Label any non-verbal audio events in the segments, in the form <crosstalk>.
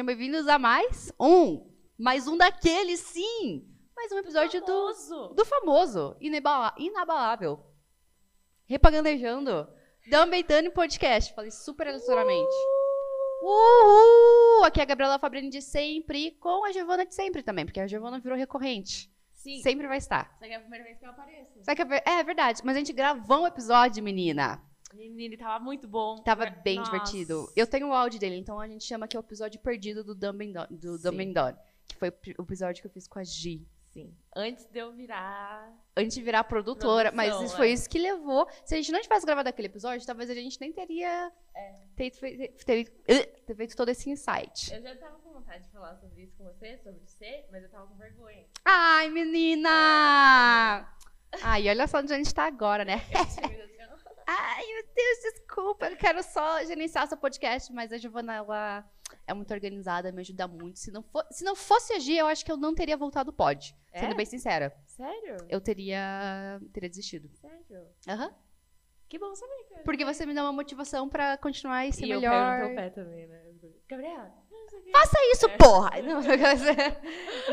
Sejam bem-vindos a mais um. Mais um daquele, sim! Mais um episódio do, Famoso. do famoso, inabala- inabalável, repagandejando, Dumbeitane Podcast. Falei super aleatoriamente. Uhul! Aqui é a Gabriela Fabrini de sempre, com a Giovana de sempre também, porque a Giovana virou recorrente. Sim. Sempre vai estar. Essa aqui é a primeira vez que eu apareço. Só que é ver- é verdade, mas a gente gravou um episódio, menina. Menino, tava muito bom. Tava Nossa. bem divertido. Eu tenho o áudio dele, então a gente chama que é o episódio perdido do Dumb and Done, do Sim. Dumb and Done, que foi o episódio que eu fiz com a Gi. Sim. Antes de eu virar... Antes de virar produtora, mas Produção, isso foi é. isso que levou. Se a gente não tivesse gravado aquele episódio, talvez a gente nem teria ter, fe- ter- ter feito todo esse insight. Eu já tava com vontade de falar sobre isso com você, sobre você, mas eu tava com vergonha. Ai, menina! Ai, olha só onde a gente tá agora, né? <laughs> Eu. Ai, meu Deus, desculpa. Eu quero só gerenciar seu podcast, mas a Giovana, ela é muito organizada, me ajuda muito. Se não, for, se não fosse a Gi, eu acho que eu não teria voltado o pod. É? Sendo bem sincera. Sério? Eu teria, teria desistido. Sério? Aham. Que bom saber, cara. Porque você me dá uma motivação pra continuar e ser e eu melhor. pego no teu pé também, né? Gabriela, Faça isso, porra! <laughs> Não,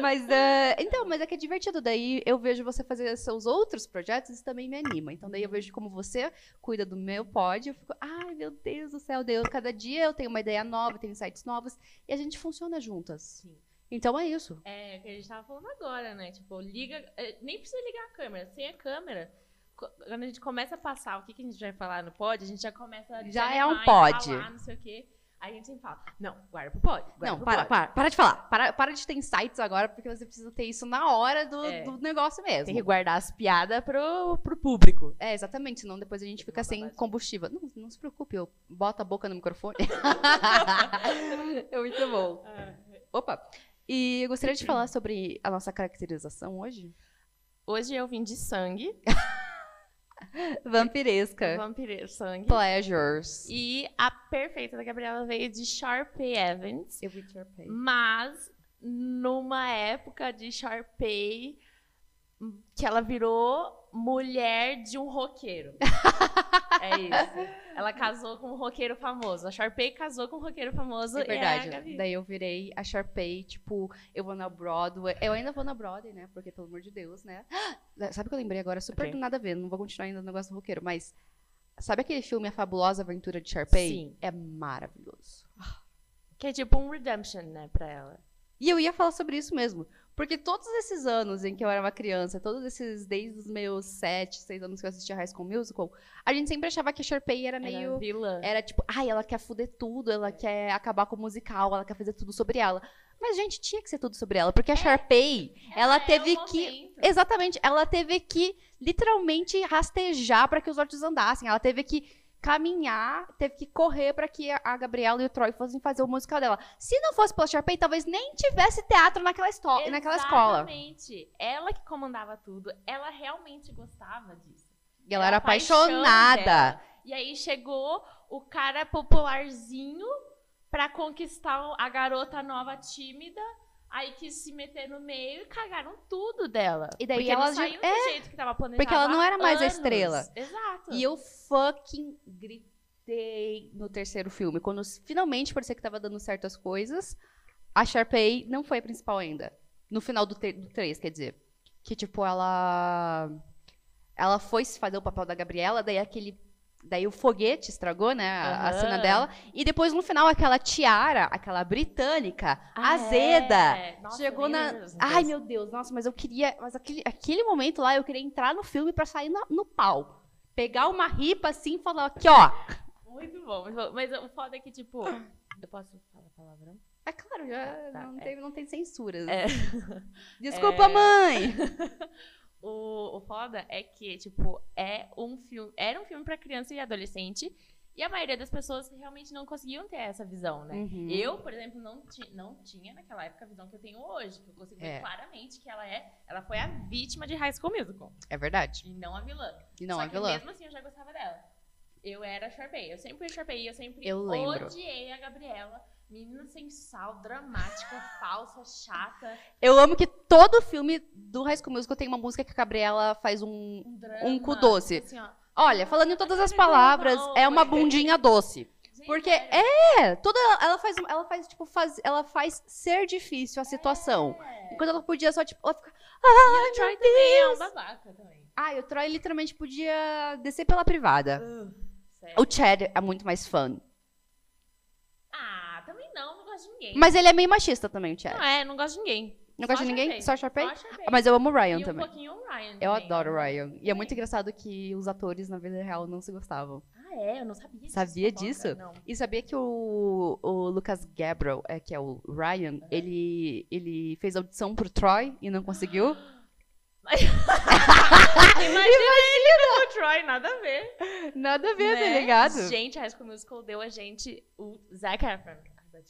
mas, é, então, mas é que é divertido. Daí eu vejo você fazer seus outros projetos isso também me anima. Então daí eu vejo como você cuida do meu pod. Eu fico, ai meu Deus do céu, Deus. Cada dia eu tenho uma ideia nova, tenho insights novos e a gente funciona juntas. Sim. Então é isso. É, o que a gente tava falando agora, né? Tipo, liga. é, Nem precisa ligar a câmera. Sem a câmera, quando a gente começa a passar o que, que a gente vai falar no pod, a gente já começa a. Já é um pod. falar, não sei o quê. Aí a gente sempre fala, não, guarda pro pod. guarda Não, pro para, pod. para, para de falar. Para, para de ter insights agora, porque você precisa ter isso na hora do, É. do negócio mesmo. Tem que guardar as piadas pro, pro público. É, exatamente, senão depois a gente fica sem babadinha. combustível. Não, não se preocupe, eu boto a boca no microfone. <laughs> é muito bom. Opa! E eu gostaria de falar sobre a nossa caracterização hoje. Hoje eu vim de sangue, <laughs> Vampiresca. vampireiro sangue. Pleasures. E a perfeita da Gabriela veio de Sharpay Evans. Eu vi Sharpay. Mas numa época de Sharpay que ela virou mulher de um roqueiro. <laughs> é isso. Ela casou com um roqueiro famoso. A Sharpay casou com um roqueiro famoso. É E verdade. Gabi. Daí eu virei a Sharpay, tipo, eu vou na Broadway. Eu ainda vou na Broadway, né? Porque, pelo amor de Deus, né? <gasps> Sabe o que eu lembrei agora? Super Ok. do nada a ver, não vou continuar ainda no negócio do roqueiro, mas. Sabe aquele filme A Fabulosa Aventura de Sharpay? Sim. É maravilhoso. Que é tipo um redemption, né, pra ela. E eu ia falar sobre isso mesmo. Porque todos esses anos em que eu era uma criança, todos esses, desde os meus sete, seis anos que eu assistia High School Musical, a gente sempre achava que a Sharpay era meio. Era vilã. Era tipo, ai, ela quer fuder tudo, ela quer acabar com o musical, ela quer fazer tudo sobre ela. Mas, gente, tinha que ser tudo sobre ela, porque a Sharpay, ela é teve o que. momento. Exatamente, ela teve que literalmente rastejar para que os outros andassem. Ela teve que caminhar, teve que correr para que a Gabriela e o Troy fossem fazer o musical dela. Se não fosse pela Sharpay, talvez nem tivesse teatro naquela, esto- naquela escola. Exatamente. Ela que comandava tudo. Ela realmente gostava disso. E ela era a paixão apaixonada. dela. E aí chegou o cara popularzinho pra conquistar a garota nova tímida. Aí quis se meter no meio e cagaram tudo dela. E daí porque ela não saiu do é, jeito que tava planejado porque ela não era mais a anos. estrela. Exato. E eu fucking gritei no terceiro filme. Quando finalmente parecia que tava dando certo as coisas, a Sharpay não foi a principal ainda. No final do, do 3, quer dizer. Que, tipo, ela. Ela foi se fazer o papel da Gabriela, daí aquele. Daí o foguete estragou, né? A, a Aham. cena dela. E depois, no final, aquela tiara, aquela britânica, Ah, azeda. é. Nossa, Chegou na. Deus. Ai, meu Deus, nossa, mas eu queria. Mas aquele, aquele momento lá, eu queria entrar no filme pra sair na- no pau. Pegar uma ripa assim e falar, aqui, ó. Muito bom, muito bom. Mas o foda é que, tipo. Eu posso falar palavrão? É claro, já Tá, não, é. tem, não tem censuras. É. Desculpa, É. mãe! <laughs> O, o foda é que, tipo, é um filme. Era um filme pra criança e adolescente. E a maioria das pessoas realmente não conseguiam ter essa visão, né? Uhum. Eu, por exemplo, não, ti, não tinha naquela época a visão que eu tenho hoje. Que eu consigo É. ver claramente que ela é. Ela foi a vítima de High School Musical. É verdade. E não a vilã. E não Só a vilã. mesmo assim eu já gostava dela. Eu era a Sharpay. Eu sempre fui a Sharpay. Eu sempre Eu lembro. odiei a Gabriela. Menina sem sal, dramática, falsa, chata. Eu amo que todo filme do High School Musical tem uma música que a Gabriela faz um. Um drama. Um cu doce. Assim, ó. Olha, falando em todas as palavras, é uma bundinha doce. Gente, Porque é. é, toda ela faz ela faz tipo faz, ela faz ser difícil a situação. É. Enquanto ela podia só tipo, ela fica, E o Troy também é um babaca também. ah, o Troy literalmente podia descer pela privada. Sério. O Chad é muito mais fã. Ah, também não, não gosto de ninguém. Mas ele é meio machista também, o Chad. Não é, não gosto de ninguém. Não gosta de ninguém? Só Sharpay? Ah, Mas eu amo o Ryan e também. um pouquinho o Ryan Eu também. adoro o Ryan. E é muito engraçado que os atores na vida real não se gostavam. Ah, é? Eu não sabia disso. Sabia disso? Não. E sabia que o, o Lucas Gabriel, é, que é o Ryan, ele, ele fez audição pro Troy e não conseguiu? <gasps> Imagina ele como o Troy, nada a ver. Nada a ver, né? tá ligado? Gente, a High School Musical deu a gente o Zac Efron. Ai.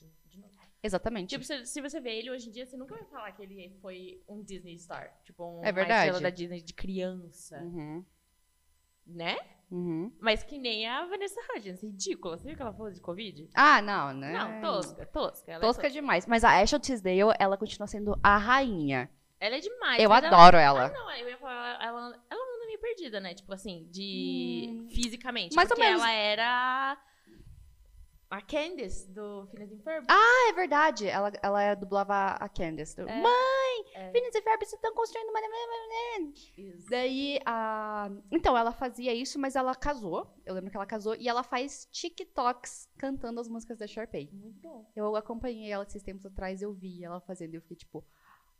Exatamente. Tipo, se, se você vê ele hoje em dia, você nunca vai falar que ele foi um Disney star. Tipo, um, É verdade. estrela da Disney de criança. Uhum, Né? uhum. Mas que nem a Vanessa Hudgens. Ridícula. Você viu que ela falou de Covid? Ah, não, né? Não, tosca, tosca. Ela Tosca é demais. Mas a Ashley Tisdale, ela continua sendo a rainha. Ela é demais. Eu mas ela- adoro Ah, ela. não, eu ia falar, ela, ela anda meio perdida, né? Tipo assim, de. Hum. fisicamente. Mais ou porque menos. ela era. A Candice do Phineas and Ferb. Ah, é verdade. Ela, ela dublava a Candace. É. Mãe, É. Phineas e Ferb estão construindo uma... Isso. Daí, a... Então, ela fazia isso, mas ela casou. Eu lembro que ela casou. E ela faz TikToks cantando as músicas da Sharpay. Muito bom. Eu acompanhei ela esses tempos atrás, eu vi ela fazendo. Eu fiquei tipo...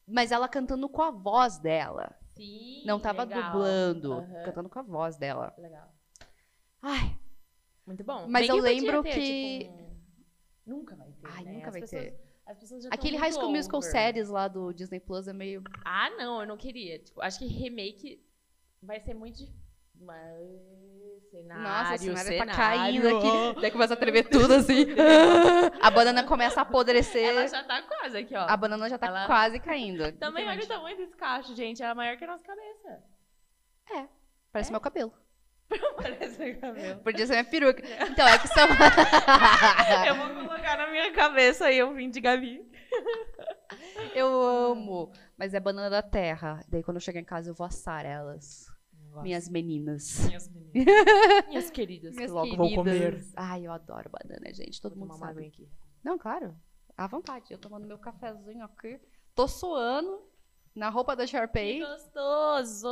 Mas ela cantando com a voz dela. Sim. Não tava legal. dublando. Aham. Cantando com a voz dela. Legal. Ai, Muito bom. Mas Bem eu lembro ter, que- tipo, Nunca vai ter. Ai, né? nunca As vai pessoas- ter. As pessoas já Aquele High School Musical over. Series lá do Disney Plus é meio... Ah, não, eu não queria. Tipo, acho que remake vai ser muito difícil. Mas. Cenário, Nossa, o cenário, cenário. tá caindo aqui. <laughs> Daí começa a tremer tudo assim. <laughs> a banana começa a apodrecer. Ela já tá quase aqui, ó. A banana já tá Ela- quase caindo. <laughs> Também olha o tamanho desse cacho, gente. Ela é maior que a nossa cabeça. Parece meu cabelo. <laughs> Parece meu cabelo. Podia ser minha peruca. Então, é que são... <laughs> Eu vou colocar na minha cabeça e eu vim de Gabi. <laughs> eu amo. Mas é banana da terra. Daí quando eu chegar em casa eu vou assar elas. Minhas meninas. Minhas meninas. Minhas queridas. Minhas que logo vou comer. queridas. Ai, eu adoro banana, gente. Todo Vou mundo sabe. aqui. Não, claro. À vontade. Eu tomando meu cafezinho aqui. Tô suando na roupa da Que Sharpay. gostoso!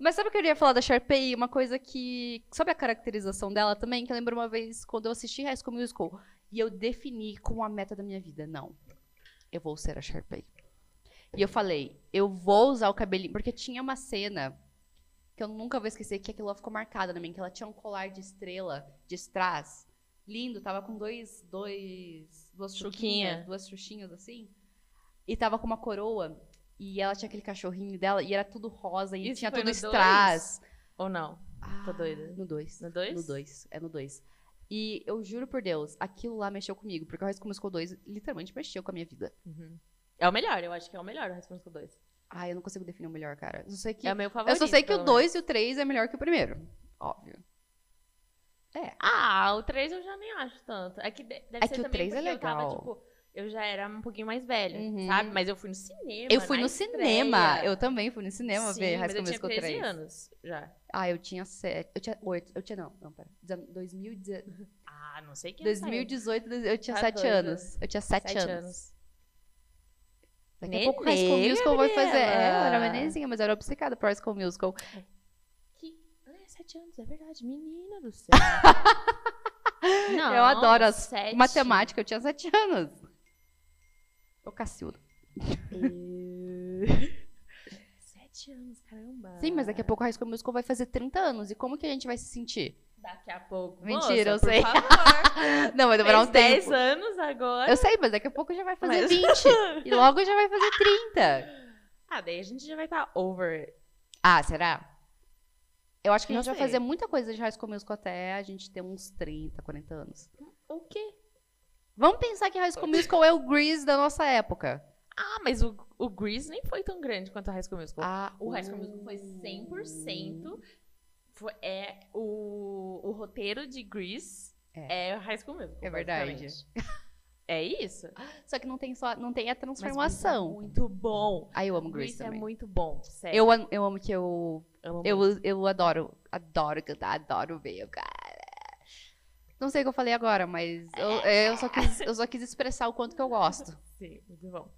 Mas sabe o que eu queria falar da Sharpay? Uma coisa que. Sobre a caracterização dela também, que eu lembro uma vez quando eu assisti High School Musical e eu defini como a meta da minha vida. Não. Eu vou ser a Sharpay. E eu falei, eu vou usar o cabelinho. Porque tinha uma cena que eu nunca vou esquecer, que aquilo ficou marcada na mim, que ela tinha um colar de estrela de strass. Lindo, tava com dois. dois duas Chuquinha. chuquinhas, duas xuxinhas assim. E tava com uma coroa. E ela tinha aquele cachorrinho dela, e era tudo rosa, e Isso tinha tudo strass. Ou não? Tô doida. No 2. No dois? No 2. É no 2. E eu juro por Deus, aquilo lá mexeu comigo. Porque o High School Musical 2 literalmente mexeu com a minha vida. Uhum. É o melhor, eu acho que é o melhor o High School Musical 2. Ai, eu não consigo definir o melhor, cara. Eu só sei que, É o meu eu favorito. só sei que o pelo 2 e o 3 é melhor que o primeiro. Óbvio. menos. Ah, o 3 eu já nem acho tanto. É que de- deve É ser que o também 3 é porque eu tava, legal. tipo, eu já era um pouquinho mais velha, Uhum. sabe? Mas eu fui no cinema. Eu fui no cinema. estreia. Eu também fui no cinema Sim, ver High School eu tinha Musical 13 3. anos já. Ah, eu tinha 7. Eu tinha 8. Eu tinha, não, não, pera. 2018, Ah, não sei quem 2018 eu tinha Tá 7 doida. anos. Eu tinha 7 Sete anos. anos. Daqui a pouco High School Nenê, Musical vai fazer. É, eu era menezinha, mas eu era obcecada por High School Musical. Que... É, 7 anos, é verdade. Menina do céu. <laughs> eu adoro as sete. matemática, eu tinha 7 anos. Ô, Cacilda. <laughs> Sete anos, caramba. Sim, mas daqui a pouco High School Musical vai fazer 30 anos. E como que a gente vai se sentir? Daqui a pouco. Mentira, Moça, eu sei. Por favor. <laughs> Não, vai demorar um Fez tempo. 10 anos agora. Eu sei, mas daqui a pouco já vai fazer Mas- 20. E logo já vai fazer 30. <laughs> Ah, daí a gente já vai estar over. Ah, será? Eu acho que a gente vai fazer muita coisa de High School Musical até a gente ter uns 30, 40 anos. O quê? Vamos pensar que High School Musical é o Grease da nossa época. Ah, mas o, o Grease nem foi tão grande quanto o High School Musical. Ah, o High School Musical foi 100%. Foi, é, o, o roteiro de Grease é, o High School Musical. É verdade. É isso. <gasps> Só que não tem, só, não tem a Mas transformação. Grease é muito bom. Aí eu amo Grease Grease é também. muito bom, sério. Eu, eu amo que eu amo Eu, eu adoro, adoro cantar, adoro ver. Eu, cara. Não sei o que eu falei agora, mas eu, eu, só, quis, eu só quis expressar o quanto que eu gosto. <laughs> Sim, muito bom.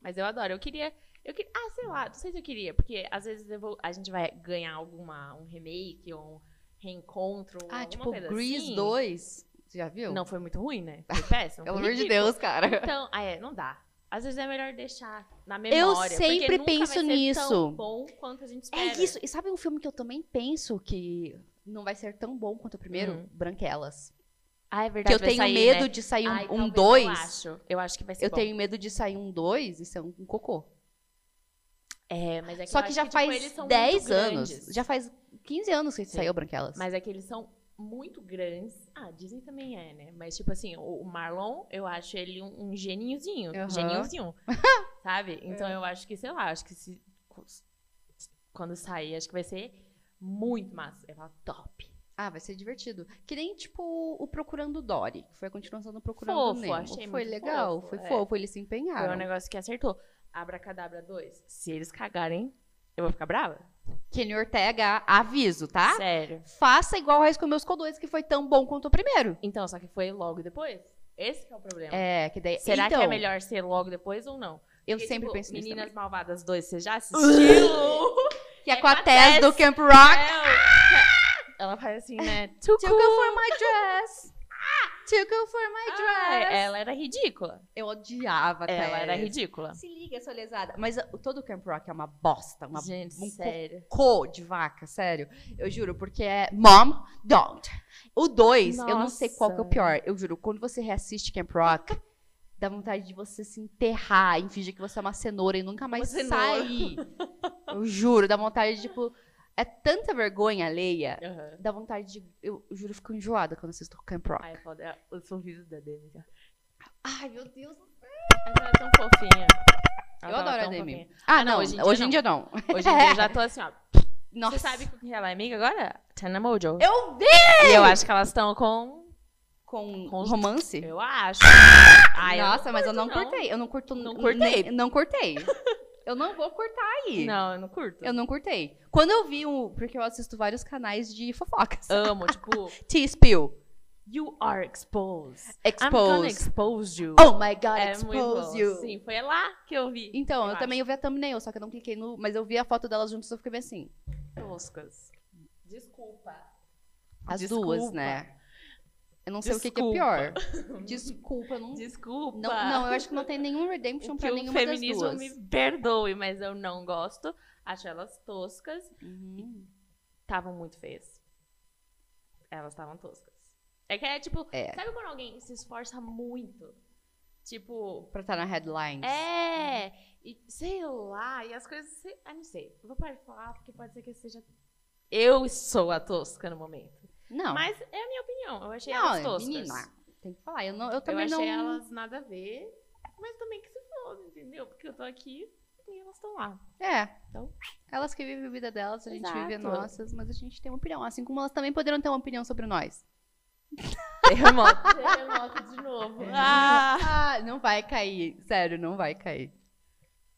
Mas eu adoro. Eu queria. Eu queria ah, sei lá, não sei se eu queria, porque às vezes eu vou- a gente vai ganhar alguma, um remake ou um reencontro. Ah, tipo, Grease assim. 2. Você já viu? Não foi muito ruim, né? Foi <laughs> péssimo. Pelo amor de. Deus, cara. Então, ah, é, não dá. Às vezes é melhor deixar na memória. sempre porque nunca penso nisso. Tão bom quanto a gente espera. É isso. E sabe um filme que eu também penso que não vai ser tão bom quanto o primeiro? Hum. Branquelas. Ah, é Que verdade. eu vai tenho sair, medo né? de sair um- Ai, um 2. Eu acho. Eu acho que vai ser Eu bom. tenho medo de sair um 2 e ser um cocô. É, mas é que Só eu que já tipo, eles faz são 10 muito anos. grandes. Já faz 15 anos que Sim. saiu Branquelas. Mas é que eles são muito grandes. Ah, Disney também é, né? Mas, tipo assim, o Marlon, eu acho ele um, um geninhozinho. Aham. Geninhozinho. <laughs> sabe? Então eu acho que, sei lá, acho que se. Quando sair, acho que vai ser muito massa. Eu falo, top. Ah, vai ser divertido. Que nem, tipo, o Procurando Dory, que foi a continuação do Procurando Fofo, Nemo. achei foi muito legal, fofo, foi é. fofo, eles se Foi empenharam. um negócio que acertou. Abracadabra 2. Se eles cagarem, eu vou ficar brava. Kenny Ortega, aviso, tá? Sério. Faça igual High School Musical 2, que foi tão bom quanto o primeiro. Então, só que foi logo depois? Esse que é o problema. É, que daí... Será então, que é melhor ser logo depois ou não? Eu Porque, sempre tipo, penso nisso Meninas também. Malvadas 2, você já <laughs> assistiu? Que é, é com a Tess do Camp Rock. É, Ela faz assim, né? <laughs> Too Too good for my dress. Too good for my Ah, dress. ela era ridícula. Eu odiava a Tess. Ela era ridícula. Se liga, sua lesada. Mas uh, todo o Camp Rock é uma bosta, uma Gente, um sério. cocô de vaca, sério. Eu juro, porque é Mom, Don't. O 2, eu não sei qual que é o Nossa. pior. Eu juro, quando você reassiste Camp Rock, <laughs> dá vontade de você se enterrar e fingir que você é uma cenoura e nunca mais sair. Eu juro, dá vontade de, tipo... É tanta vergonha alheia. Aham. Dá vontade de... Eu, eu juro, eu fico enjoada quando assisto Camp Rock. Ai, é foda. É O sorriso da Demi. Ai, meu Deus. Mas ela é tão fofinha. Ela Eu adoro a Demi. fofinha. Ah, Ah, não, não, hoje hoje em em dia dia não. Hoje em dia eu já tô assim, ó. <laughs> Nossa. Você sabe com quem ela é amiga agora? Tana Mojo. Eu vi! E eu acho que elas estão com. Com, Com- romance? Eu acho. <laughs> Ai, Nossa, mas eu não não. curtei. Eu não curto. Não curtei. nem- não curtei. eu não vou curtar aí. Não, eu não curto. Eu não curtei. Quando eu vi o. Porque eu assisto vários canais de fofocas. amo, tipo, <laughs> T-Spill. you are exposed. I'm gonna Expose. you. Oh my god, é expose you. Sim, foi lá que eu vi. Então, eu, Eu também eu vi a thumbnail, só que eu não cliquei no. Mas eu vi a foto delas juntas e eu fiquei bem assim. Toscas. Desculpa. As Desculpa. duas, né? Eu não sei o que, que é pior. <laughs> Desculpa, eu não. Desculpa. Não, não, eu acho que não tem nenhum redemption o o nenhuma das feminismo duas. me perdoe, mas eu não gosto. Acho elas toscas. Uhum. Estavam muito feias. Elas estavam toscas. É que é tipo, É. sabe quando alguém se esforça muito? Tipo, Pra estar na headlines. é, e sei lá, e as coisas, sei, ah, não sei. Eu vou parar de falar porque pode ser que seja eu sou a tosca no momento. Não. Mas é a minha opinião. Eu achei não, elas toscas. menina, tem que falar. Eu, não, eu eu também achei não. elas nada a ver, mas também que se foda, entendeu? Porque eu tô aqui e elas estão lá. É. Então. Elas que vivem a vida delas, a gente vive a Exato. nossas, mas a gente tem uma opinião. Assim como elas também poderão ter uma opinião sobre nós. <laughs> Terremoto. Terremoto de novo. Ah! Ah, não vai cair. Sério, não vai cair.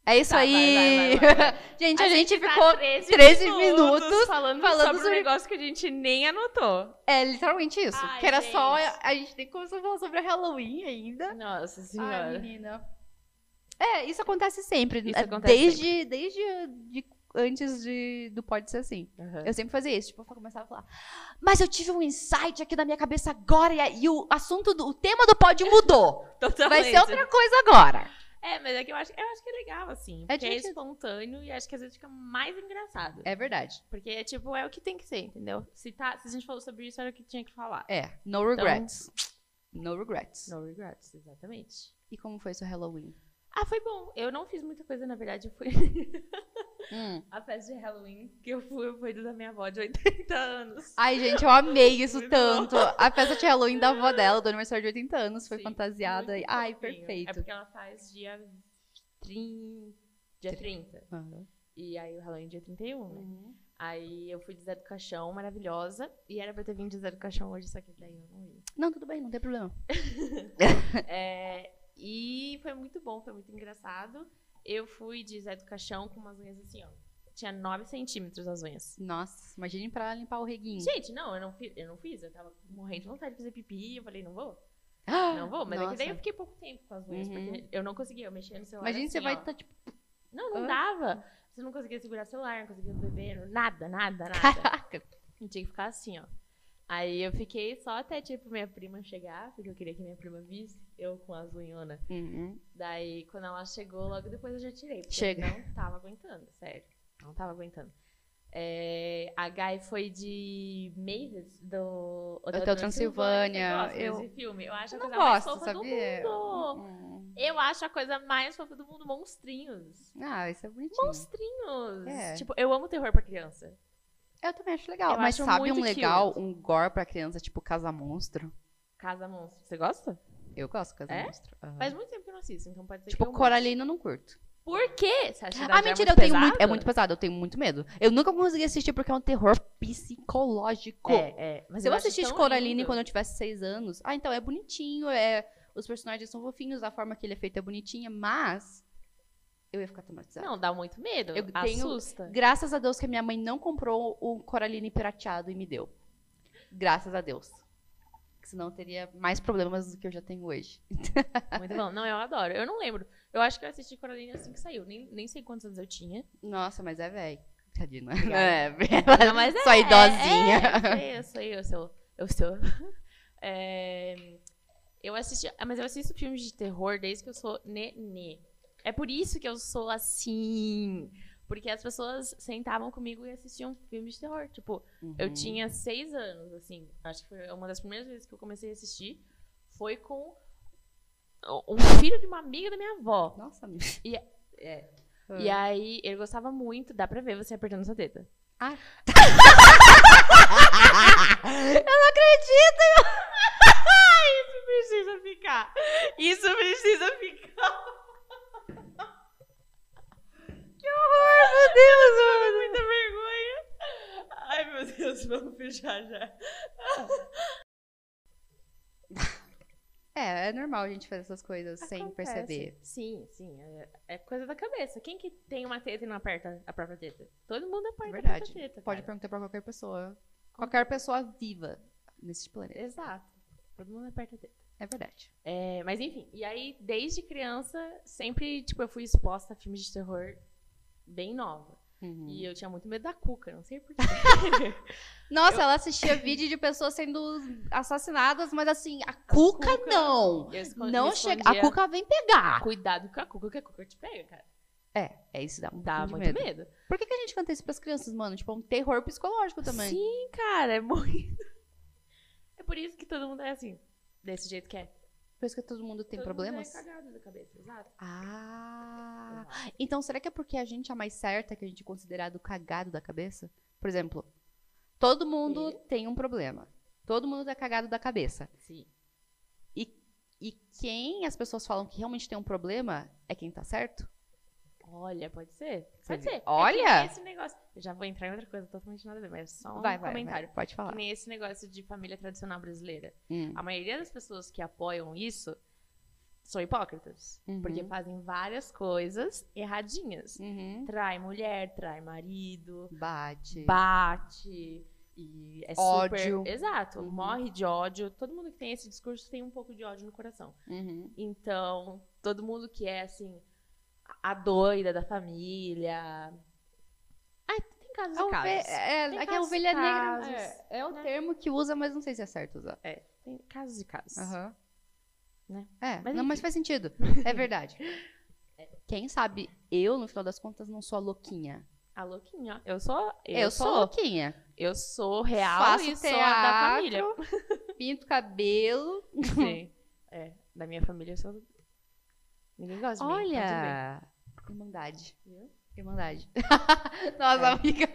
É isso Tá, aí. vai, vai, vai, <laughs> gente, a, gente, tá ficou 13, 13 minutos falando, falando sobre sobre- um negócio que a gente nem anotou. É literalmente isso. Ai, que era gente. só. A gente nem começou a falar sobre Halloween ainda. Nossa Ai, senhora. menina. É, isso acontece sempre. Isso É, acontece desde, desde de- antes de, do Pode Ser Assim. Uhum. Eu sempre fazia isso. Tipo, eu começava a falar. Mas eu tive um insight aqui na minha cabeça agora e, a- e o assunto, do, o tema do pod mudou. <laughs> Vai ser outra coisa agora. É, mas é que eu acho, eu acho que é legal, assim. É Porque é, espontâneo e acho que às vezes fica mais engraçado. É verdade. Porque é tipo, é o que tem que ser, entendeu? Se, tá, se a gente falou sobre isso, era o que tinha que falar. É, no regrets. no regrets. No regrets, exatamente. E como foi seu Halloween? Ah, foi bom. Eu não fiz muita coisa, na verdade. Eu fui. <laughs> Hum. a festa de Halloween que eu fui foi da minha avó de 80 anos. Ai, gente, eu amei <laughs> isso Muito tanto. A festa de Halloween da avó dela, do aniversário de 80 anos, foi Sim, fantasiada. Ai, perfeito. É porque ela faz dia 30. Dia 30. Aham. E aí o Halloween dia 31, né? Uhum. Aí eu fui de Zé do Caixão, maravilhosa. E era pra eu ter vindo de Zé do Caixão hoje, só que daí eu não ia. Não, tudo bem, não tem problema. <laughs> É, e foi muito bom, foi muito engraçado. Eu fui de Zé do Caixão com umas unhas assim, ó. tinha 9 centímetros as unhas. Nossa, imagine pra limpar o reguinho. Gente, não, eu não, fiz, eu não fiz. Eu tava morrendo de vontade de fazer pipi. Eu falei, não vou. Não vou. Mas é que daí eu fiquei pouco tempo com as unhas. Uhum. Porque eu não conseguia. Eu mexia no celular. Imagine você assim, vai ó. estar, tipo, Não, não Ah. dava. Você não conseguia segurar o celular, não conseguia beber. Nada, nada, nada. caraca. Eu tinha que ficar assim, ó. Aí eu fiquei só até, tipo, minha prima chegar, porque eu queria que minha prima visse eu com as unhonas. Uhum. Daí, quando ela chegou, logo depois eu já tirei. Chega. eu não tava aguentando, sério. Não tava aguentando. É, a Guy foi de Mavis, do Hotel Transilvânia. Eu Eu- gosto desse filme. Eu acho a Eu não coisa mais gosto, fofa sabia? do mundo. Uhum. Eu acho a coisa mais fofa do mundo, monstrinhos. Ah, isso é bonitinho. Monstrinhos. É. Tipo, eu amo terror pra criança. Eu também acho legal. Eu Mas acho sabe um legal, cute. um gore pra criança, tipo Casa Monstro? Casa Monstro. Você gosta? Eu gosto de Casa É? Monstro. Aham. Faz muito tempo que eu não assisto, então pode ser Tipo, que eu. Coralina eu não curto. Por quê? Você acha que Ah, é mentira, eu muito tenho muito. É pesado? muito pesado, eu tenho muito medo. Eu nunca consegui assistir porque é um terror psicológico. É, é. Mas Se eu acho assistisse Coraline lindo. quando eu tivesse seis anos, ah, então é bonitinho, é. Os personagens são fofinhos, a forma que ele é feito é bonitinha, mas eu ia ficar traumatizada. Não, dá muito medo. Eu tenho- Assusta. Graças a Deus que a minha mãe não comprou o Coraline pirateado e me deu. Graças a Deus. Porque Senão eu teria mais problemas do que eu já tenho hoje. <laughs> Muito bom. Não, eu adoro. Eu não lembro. Eu acho que eu assisti Coraline assim que saiu. Nem, nem sei quantos anos eu tinha. Nossa, mas é velho. Tadinha. É. É, <laughs> Não, mas é, só idosinha. É, eu sei, eu sou. Eu sou. <laughs> É, eu assisti. Mas eu assisto filmes de terror desde que eu sou nenê. É por isso que eu sou assim. Porque as pessoas sentavam comigo e assistiam filmes de terror. Tipo, eu Uhum. tinha seis anos, assim. Acho que foi uma das primeiras vezes que eu comecei a assistir. Foi com um filho de uma amiga da minha avó. Nossa, É. Ah. E aí, ele gostava muito, dá pra ver você apertando sua teta. <laughs> Eu não acredito! <laughs> Isso precisa ficar. Isso precisa ficar. Horror, meu Deus, mano! Muita vergonha. Ai, meu Deus, vamos fechar já. É, é normal a gente fazer essas coisas sem Acontece. perceber. Sim, sim. É, é coisa da cabeça. Quem que tem uma teta e não aperta a própria teta? Todo mundo aperta Verdade. a própria teta. Pode cara. perguntar pra qualquer pessoa. Qualquer pessoa viva nesse planeta. Exato. Todo mundo aperta a teta. É verdade. É, mas enfim, e aí, desde criança, sempre, tipo, eu fui exposta a filmes de terror bem nova. Uhum. E eu tinha muito medo da Cuca, não sei porquê. <laughs> Nossa, ela assistia vídeo de pessoas sendo assassinadas, mas assim, a Cuca, Cuca- não. Eu escon- Não chega. A. Cuca vem pegar. Cuidado com a Cuca, que a Cuca te pega, cara. É, é isso, dá um Dá muito de medo. Por que, que a gente canta isso pras crianças, mano? Tipo, é um terror psicológico também. Sim, cara, é muito. <laughs> É por isso que todo mundo é assim, desse jeito que é. Por isso que todo mundo tem Todo problemas? Mundo é cagado da cabeça, exato. Ah. Então, será que é porque a gente é mais certa que a gente é considerado cagado da cabeça? Por exemplo, todo mundo tem um problema. Todo mundo tá cagado da cabeça. Sim. E quem as pessoas falam que realmente tem um problema é quem tá certo? Olha, pode ser. Pode ser. É que Olha! nem esse negócio. Eu já vou entrar em outra coisa totalmente nada a ver, mas só um vai, vai, comentário. vai. Pode Que falar. nem esse negócio de família tradicional brasileira. Hum. A maioria das pessoas que apoiam isso são hipócritas. Uhum. Porque fazem várias coisas erradinhas. Uhum. Trai mulher, trai marido, Bate. bate. E é Ódio. super. Exato, Uhum. morre de ódio. Todo mundo que tem esse discurso tem um pouco de ódio no coração. Uhum. Então, todo mundo que é assim, a doida da família. Ai, tem casos A e casos. é, Tem é a casos e ovelha negra casos, é, é o né? termo que usa, mas não sei se é certo usar. É, tem casos e casos. Aham. Né? É, Mas não, mas faz sentido. É verdade. <laughs> Quem sabe eu, no final das contas, não sou a louquinha. A louquinha. Eu sou. Eu, Eu, sou sou. louquinha. Eu sou real Faço e sou a da teatro, família. <laughs> Pinto cabelo. Sim. É, da minha família eu sou. Ninguém gosta de mim. então Olha! Irmandade. Viu? Irmandade. <laughs> Nossa, É. amiga.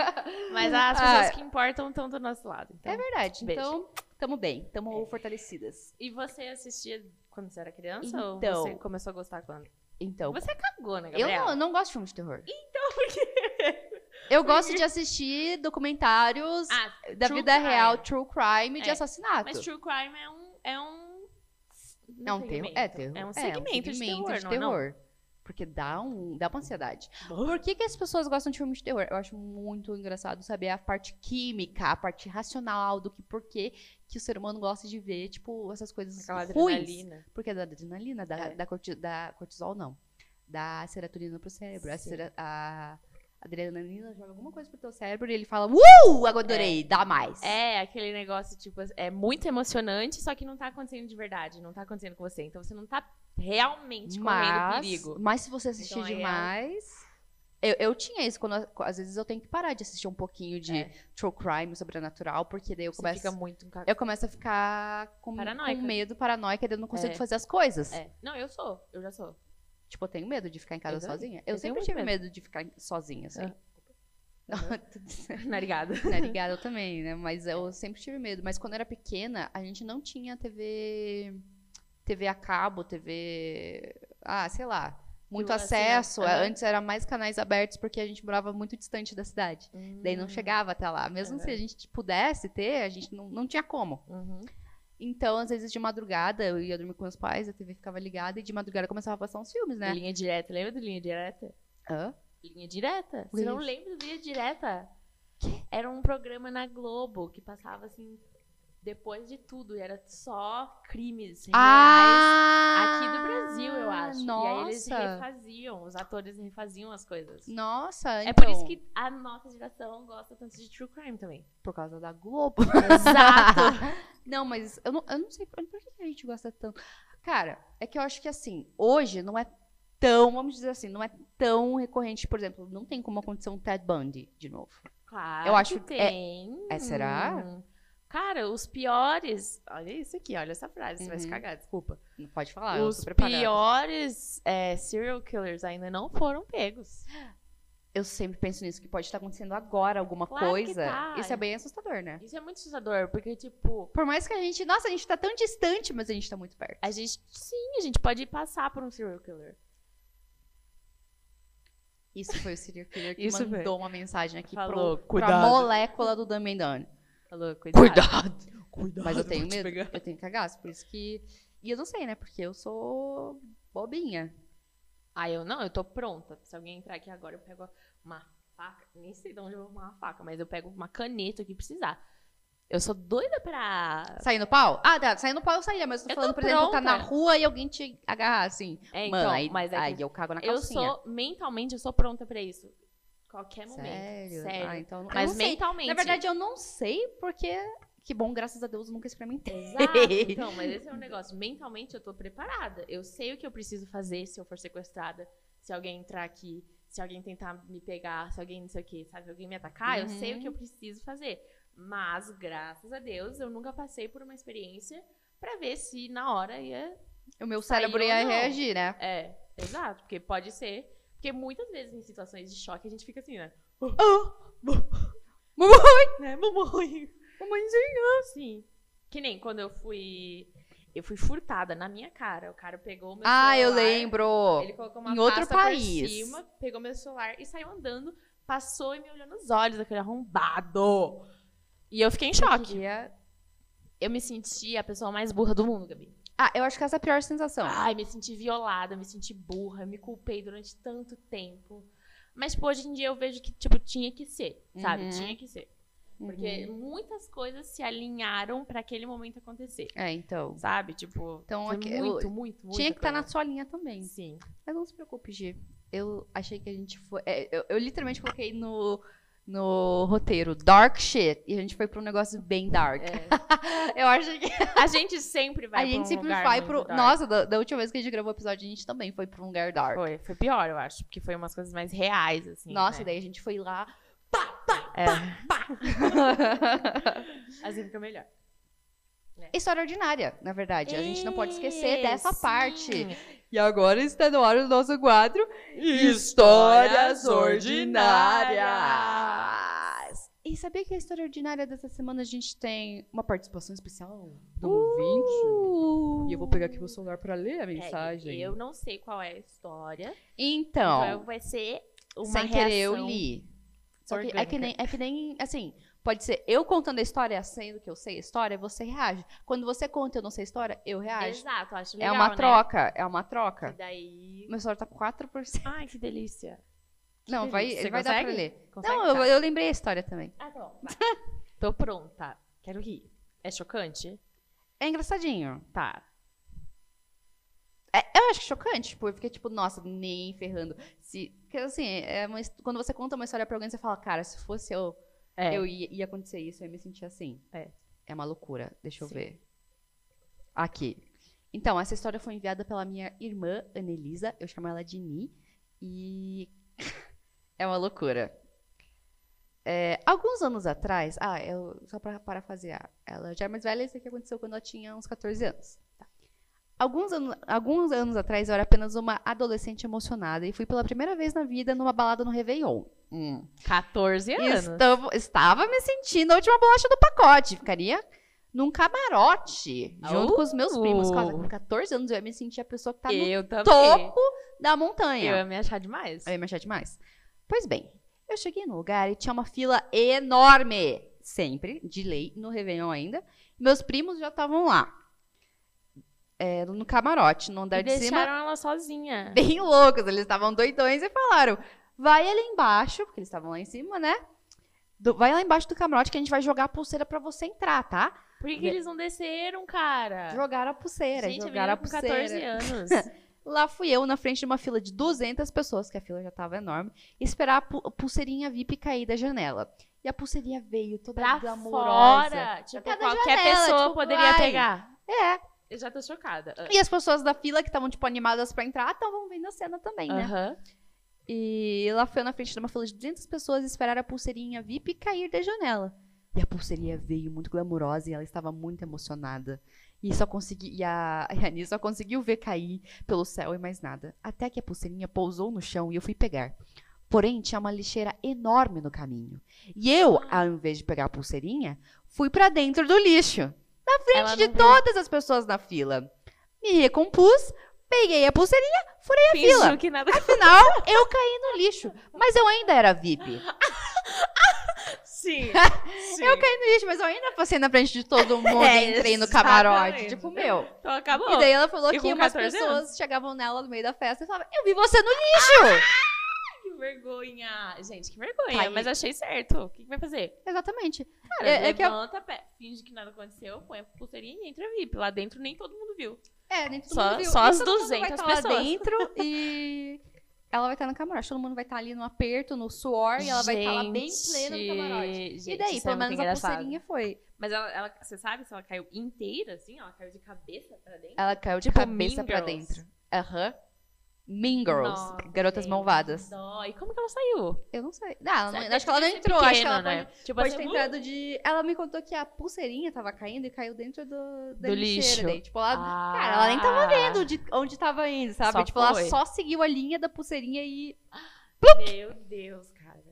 Mas as pessoas Ah. que importam estão do nosso lado. Então. É verdade. beijo. Então, tamo bem. Tamo É. fortalecidas. E você assistia quando você era criança? Então. Ou você começou a gostar quando? Então, Você cagou, né, eu Gabriela? não, eu não gosto de filme de terror. Então, por quê? Eu gosto de assistir documentários Ah, da vida crime. real, true crime, de É, assassinato. mas true crime é um... É um, É um terror. É, terror. É um É, segmento, segmento de terror, de não é não? Porque dá, um, dá uma ansiedade. Por que, que as pessoas gostam de filmes de terror? Eu acho muito engraçado saber a parte química, a parte racional do que por que, o ser humano gosta de ver, tipo, essas coisas Aquela ruins. adrenalina. Porque é da adrenalina, da, É. da, corti- da cortisol, não. Da serotonina pro cérebro. A, sera- a adrenalina joga alguma coisa pro teu cérebro e ele fala, uh, agora adorei, dá mais. É, aquele negócio, tipo, é muito emocionante, só que não tá acontecendo de verdade, não tá acontecendo com você. Então você não tá realmente correndo mas, perigo. mas se você assistir Então, é- demais... Eu, eu tinha isso, quando às vezes eu tenho que parar de assistir um pouquinho de É. true crime, sobrenatural, porque daí eu Você começo, fica muito eu começo a ficar com, Paranoica. com medo, paranoica, daí eu não consigo É. fazer as coisas. É. Não, eu sou, eu já sou. Tipo, eu tenho medo de ficar em casa Eu sozinha. Eu, Eu sempre tive medo. medo de ficar sozinha, assim. Ah. Não <laughs> é ligado? Tá ligado? Eu também, né? Mas eu sempre tive medo. Mas quando eu era pequena, a gente não tinha TV. TV a cabo, TV. Ah, sei lá. Muito Tu acesso. Aham. Antes era mais canais abertos porque a gente morava muito distante da cidade. Daí não Hum. chegava até lá. Mesmo se a Aham. gente pudesse ter, a gente não, não tinha como. Uhum. Então, às vezes, de madrugada, eu ia dormir com meus pais, a TV ficava ligada e de madrugada começava a passar uns filmes, né? Linha direta, lembra do linha direta? Hã? Linha direta? Que Você é não lembra do linha direta? Era um programa na Globo que passava assim depois de tudo, era só crimes reais Ah! aqui do Brasil, eu acho. Nossa! E aí eles refaziam, os atores refaziam as coisas. Nossa, É então, por isso que a nossa geração gosta tanto de true crime também. Por causa da Globo. <laughs> Exato. Não, mas eu não, eu não sei por, que a gente gosta tanto. Cara, é que eu acho que assim, hoje não é tão, vamos dizer assim, não é tão recorrente, por exemplo, não tem como acontecer um Ted Bundy de novo. Claro Eu acho que é- tem. é, será? Hum. Cara, os piores. Olha isso aqui, olha essa frase. Você vai se Uhum. cagar, desculpa. Não pode falar, eu os piores é, serial killers ainda não foram pegos. Eu sempre penso nisso, que pode estar acontecendo agora alguma Claro coisa. tá. Isso é bem assustador, né? Isso é muito assustador, porque, tipo, Por mais que a gente, nossa, a gente tá tão distante, mas a gente tá muito perto. a gente. Sim, a gente pode passar por um serial killer. Isso foi o serial killer que Isso foi. mandou uma mensagem aqui Falou, pro, pra "Cuidado." molécula do Dumb and Dumb. Falou, cuidado. Cuidado! Mas eu tenho medo, eu tenho cagaço, por isso que... E eu não sei, né, porque eu sou bobinha. Ah, eu não, eu tô pronta. Se alguém entrar aqui agora, eu pego uma faca. Nem sei de onde eu vou arrumar uma faca, mas eu pego uma caneta que precisar. Eu sou doida pra. Sair no pau? Ah, tá, sair no pau eu sairia, mas eu tô Eu tô falando, por exemplo, tá na rua e alguém te agarrar, assim. É, Mano, então, aí, mas é aí eu cago na eu calcinha. sou, mentalmente, eu sou pronta pra isso. Qualquer momento. Sério? Sério. Ah, então, eu mas mentalmente. Na verdade, eu não sei porque... Que bom, graças a Deus, eu nunca experimentei. Exato. <laughs> Então, mas esse é um negócio. Mentalmente eu tô preparada. Eu sei o que eu preciso fazer se eu for sequestrada, se alguém entrar aqui, se alguém tentar me pegar, se alguém não sei o que, sabe, alguém me atacar, eu sei o que eu preciso fazer. Mas, graças a Deus, eu nunca passei por uma experiência pra ver se na hora ia. O meu cérebro ia reagir, né? É, exato. Porque pode ser. Porque muitas vezes em situações de choque a gente fica assim, né? Mamãe! Né, mamãe? Mamãezinha! Sim. Que nem quando eu fui. Eu fui furtada na minha cara. O cara pegou meu Ah, eu celular, lembro! Ele colocou uma Em outro país. cima, pegou meu celular e saiu andando, passou e me olhou nos olhos, aquele arrombado. E eu fiquei em Eu choque. queria- Eu me senti a pessoa mais burra do mundo, Gabi. Ah, eu acho que essa é a pior sensação. Ai, me senti violada, me senti burra, me culpei durante tanto tempo. Mas, tipo, hoje em dia eu vejo que, tipo, tinha que ser, sabe? Uhum. Tinha que ser. Porque muitas coisas se alinharam pra aquele momento acontecer. É, então. Sabe? Tipo, Então, foi muito, eu- muito, muito. Tinha que estar na sua linha também. Sim. Mas não se preocupe, Gi. Eu achei que a gente foi. é, eu, eu literalmente coloquei no, no roteiro Dark Shit. E a gente foi pra um negócio bem dark. É. <laughs> Eu achei que. A gente sempre vai a gente um sempre vai pro. dark. Nossa, da, da última vez que a gente gravou o episódio, a gente também foi pra um lugar dark. Foi, foi pior, eu acho. Porque foi umas coisas mais reais, assim. Nossa, e né? daí a gente foi lá. É. <laughs> Assim fica melhor. História ordinária, na verdade. A gente não pode esquecer dessa Sim. parte. E agora está no ar o nosso quadro Histórias Ordinárias. E sabia que a história ordinária dessa semana a gente tem uma participação especial do ouvinte? E eu vou pegar aqui o celular para ler a É, mensagem. eu não sei qual é a história. Então, Então vai ser uma sem querer eu reação- li. Só que é que, nem, é que nem, assim, pode ser eu contando a história sendo que eu sei a história, você reage. Quando você conta e eu não sei a história, eu reajo. Exato, acho é legal, uma né? troca, é uma E troca. daí... Meu celular tá com 4%. Ai, que delícia. <laughs> Não, vai, delícia. Você vai dar pra ler. Consegue? Não, eu, Tá. eu lembrei a história também. Ah, tá bom. <laughs> vai. Tô pronta. Quero rir. É chocante? É engraçadinho. Tá. É, eu acho chocante, tipo, eu fiquei tipo, nossa, nem ferrando. Se, porque assim, é uma quando você conta uma história pra alguém, você fala, cara, se fosse eu, É. eu ia, ia acontecer isso, eu ia me sentir assim. É. É uma loucura. Deixa eu Sim. ver. Aqui. Então, essa história foi enviada pela minha irmã, Anelisa. Eu chamo ela de Ni. E <laughs> é uma loucura. É, alguns anos atrás, ah, eu, só pra parafasear, ela já é mais velha, isso aqui aconteceu quando ela tinha uns 14 anos. Tá. Alguns, anos, alguns anos atrás, eu era apenas uma adolescente emocionada e fui pela primeira vez na vida numa balada no Réveillon. Hum. 14 anos. Estava, estava me sentindo a última bolacha do pacote. Ficaria num camarote, junto com os meus primos. Uh. Com 14 anos, eu ia me sentir a pessoa que tá no também. topo da montanha. Eu ia me achar demais. Eu ia me achar demais. Pois bem, eu cheguei no lugar e tinha uma fila enorme. Sempre, de lei, no Réveillon ainda. Meus primos já estavam lá. É, no camarote, no andar E de cima deixaram ela sozinha. bem loucos. Eles estavam doidões e falaram: vai ali embaixo, porque eles estavam lá em cima, né? Do- vai lá embaixo do camarote que a gente vai jogar a pulseira pra você entrar, tá? Por que, que eles não desceram, cara? Jogaram a pulseira. Gente, a jogaram a com pulseira. 14 anos. <laughs> Lá fui eu, na frente de uma fila de 200 pessoas, que a fila já tava enorme, esperar a pu- pulseirinha VIP cair da janela. E a pulseirinha veio toda pra glamourosa. fora. Tipo, qualquer janela, pessoa tipo, poderia pegar. É. Eu já tô chocada. E as pessoas da fila que estavam, tipo, animadas pra entrar, estavam vendo a cena também, né? E lá foi na frente de uma fila de 200 pessoas esperar a pulseirinha VIP cair da janela. E a pulseirinha veio muito glamurosa e ela estava muito emocionada. E só consegui, e a, <laughs> a Anis só conseguiu ver cair pelo céu e mais nada. Até que a pulseirinha pousou no chão e eu fui pegar. Porém, tinha uma lixeira enorme no caminho. E eu, ao invés de pegar a pulseirinha, fui pra dentro do lixo. Na frente Ela de viu. todas as pessoas na fila. Me recompus, peguei a pulseirinha, furei a fila. Fingiu que nada <laughs> Afinal, eu caí no lixo. Mas eu ainda era VIP. <laughs> Sim. <laughs> Sim. Eu caí no lixo, mas eu ainda passei na frente de todo mundo É, e entrei no camarote. Tipo, meu. Então acabou. E daí ela falou E que umas 14 pessoas chegavam nela no meio da festa e falavam: Eu vi você no lixo! Que vergonha. Gente, que vergonha. Tá. Mas achei certo. O que, que vai fazer? Exatamente. Cara, É- é que eu- levanta, pé, finge que nada aconteceu, põe a pulseirinha e entra VIP. Lá dentro nem todo mundo viu. É, nem todo Só- mundo viu. só as todo mundo vai 200 tá lá pessoas. dentro <laughs> e ela vai estar no camarote. Todo mundo vai estar ali no aperto, no suor e ela vai estar lá bem plena no camarote. Gente, e daí, é pelo muito menos a engraçado. pulseirinha foi. Mas ela, ela- você sabe se ela caiu inteira, assim? Ela caiu de cabeça pra dentro? Ela caiu de Tipo cabeça pra dentro. Aham. Mean Girls. Nossa, Garotas gente, malvadas. Dó. E como que ela saiu? Eu não sei. Não, ela não- acho que ela não entrou. acho que pequena, ela né? pode, Tipo pode assim, ter entrado de. Ela me contou que a pulseirinha tava caindo e caiu dentro do, da Do lixeira. lixo. Daí, tipo, ela, Ah. cara, ela nem tava vendo de onde tava indo, sabe? Só tipo, ela foi. só seguiu a linha da pulseirinha e. Meu Deus, cara.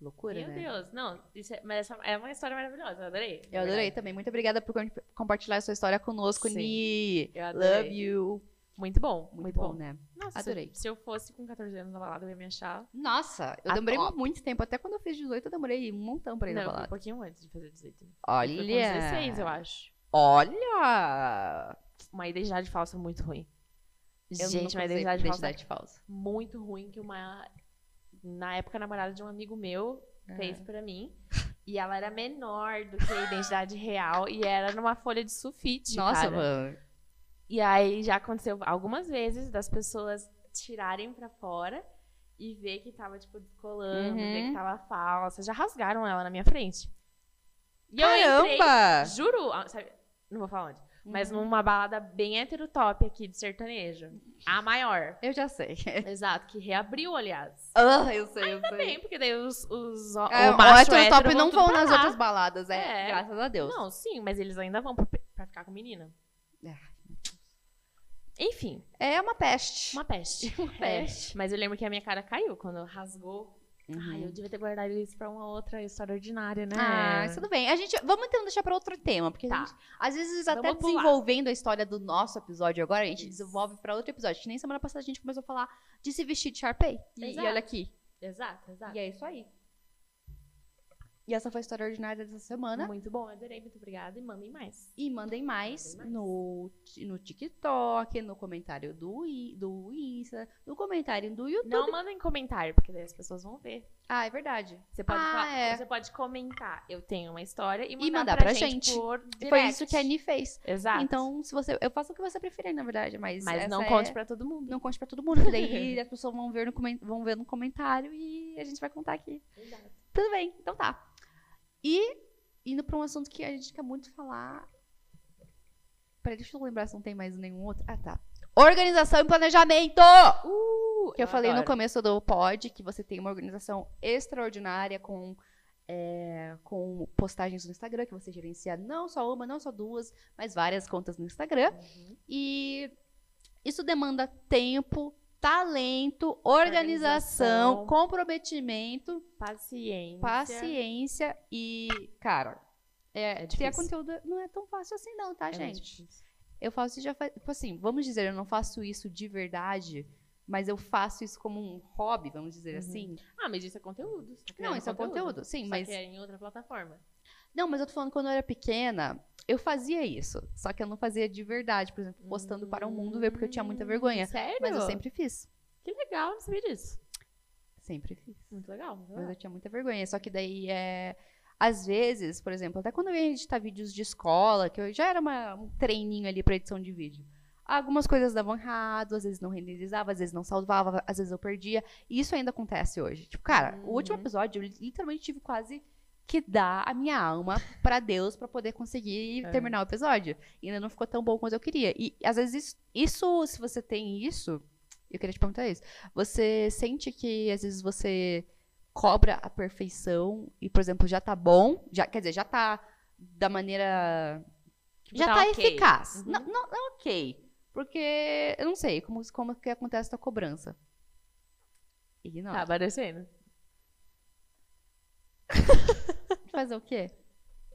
Loucura, Meu né? Deus. Não, isso é, mas essa é uma história maravilhosa. Eu adorei. Eu adorei também. Muito obrigada por com- compartilhar sua história conosco, Sim, Ni. eu adorei. Love you. Muito bom. Muito, bom, né? Nossa, Adorei. Se, eu fosse com 14 anos na balada, eu ia me achar. Nossa, eu A demorei top. muito tempo. Até quando eu fiz 18, eu demorei um montão pra ir Não, na fui um balada. pouquinho antes de fazer 18. Foi com Olha. 16, eu acho. Olha! Uma identidade falsa muito ruim. Eu Gente, uma identidade, falsa identidade falsa. muito ruim que uma. Na época, namorada de um amigo meu fez pra mim. E ela era menor do que a identidade real. E era numa folha de sulfite. Nossa, cara. mano. E aí já aconteceu algumas vezes das pessoas tirarem pra fora e ver que tava, tipo, descolando, Uhum. ver que tava falsa. Já rasgaram ela na minha frente. E eu entrei, Caramba! juro, sabe, não vou falar onde, mas Uhum. numa balada bem heterotop aqui de sertanejo. A maior. Eu já sei. <laughs> Exato, que reabriu, aliás. Ah, eu sei, eu sei. Também, porque daí os, os o, É, o o macho hétero top hétero não vão nas lá. outras baladas, é. É. Graças a Deus. Não, sim, mas eles ainda vão pra, pra ficar com menina. Enfim, É uma peste. uma peste. <laughs> Uma É, peste. mas eu lembro que a minha cara caiu quando rasgou. Uhum. Ai, eu devia ter guardado isso pra uma outra história ordinária, né? Ah, tudo bem. A gente, vamos então deixar para outro tema, porque a Tá. gente, às vezes até Vamos pular. desenvolvendo a história do nosso episódio agora, a gente Isso. desenvolve para outro episódio. Que nem semana passada a gente começou a falar de se vestir de Sharpay. E, e olha aqui. Exato, exato. E é isso aí. E essa foi a história ordinária dessa semana. Muito bom, adorei, muito obrigada. E mandem mais. E mandem mais, Mandem mais. No, no TikTok, no comentário do, I- do Insta, no comentário do YouTube. Não mandem comentário, porque daí as pessoas vão ver. Ah, é verdade. Você pode, Ah, falar- é. você pode comentar, eu tenho uma história, e mandar, mandar pra, pra gente, gente. por Foi direct. isso que a Annie fez. Exato. Então, se você. Eu faço o que você preferir, na verdade, mas. Mas não é- conte pra todo mundo. Não conte pra todo mundo, daí <laughs> as pessoas vão ver, no vão ver no comentário e a gente vai contar aqui. Exato. Tudo bem, então tá. E indo pra um assunto que a gente quer muito falar. Peraí, deixa eu lembrar se não tem mais nenhum outro. Ah, tá. Organização e planejamento! Uh, Que eu, falei no adoro. começo do pod que você tem uma organização extraordinária com, é, com postagens no Instagram, que você gerencia não só uma, não só duas, mas várias contas no Instagram. Uhum. E isso demanda tempo, talento, organização, Organização. comprometimento, Paciência. paciência e, cara, é, É criar difícil. conteúdo não é tão fácil assim não, tá, É gente? Eu faço isso já faz, tipo assim, vamos dizer, eu não faço isso de verdade, mas eu faço isso como um hobby, vamos dizer Uhum. assim. Ah, mas isso é conteúdo. tá Não, isso é conteúdo, sim, só mas que é em outra plataforma. Não, mas eu tô falando quando eu era pequena, eu fazia isso, só que eu não fazia de verdade, por exemplo, postando para o mundo ver porque eu tinha muita vergonha, Hum, Sério? mas eu sempre fiz. Que legal, não sabia disso. Sempre fiz. Muito legal. Muito Mas eu tinha muita vergonha. Só que daí é. Às vezes, por exemplo, até quando eu ia editar vídeos de escola, que eu já era uma- um treininho ali pra edição de vídeo. Algumas coisas davam errado, às vezes não renderizava, às vezes não salvava, às vezes eu perdia. E isso ainda acontece hoje. Tipo, cara, o último Uhum. episódio eu literalmente tive quase que dar a minha alma pra Deus pra poder conseguir É. terminar o episódio. E ainda não ficou tão bom quanto eu queria. E às vezes isso, se você tem isso, eu queria te perguntar isso. Você sente que às vezes você cobra a perfeição e, por exemplo, já tá bom, já, quer dizer, já tá da maneira. Tipo, já tá tá, ok. eficaz. Uhum. Não, não, não ok. Porque eu não sei como, como que acontece a cobrança. Ignora. Tá aparecendo. <laughs> Fazer o quê?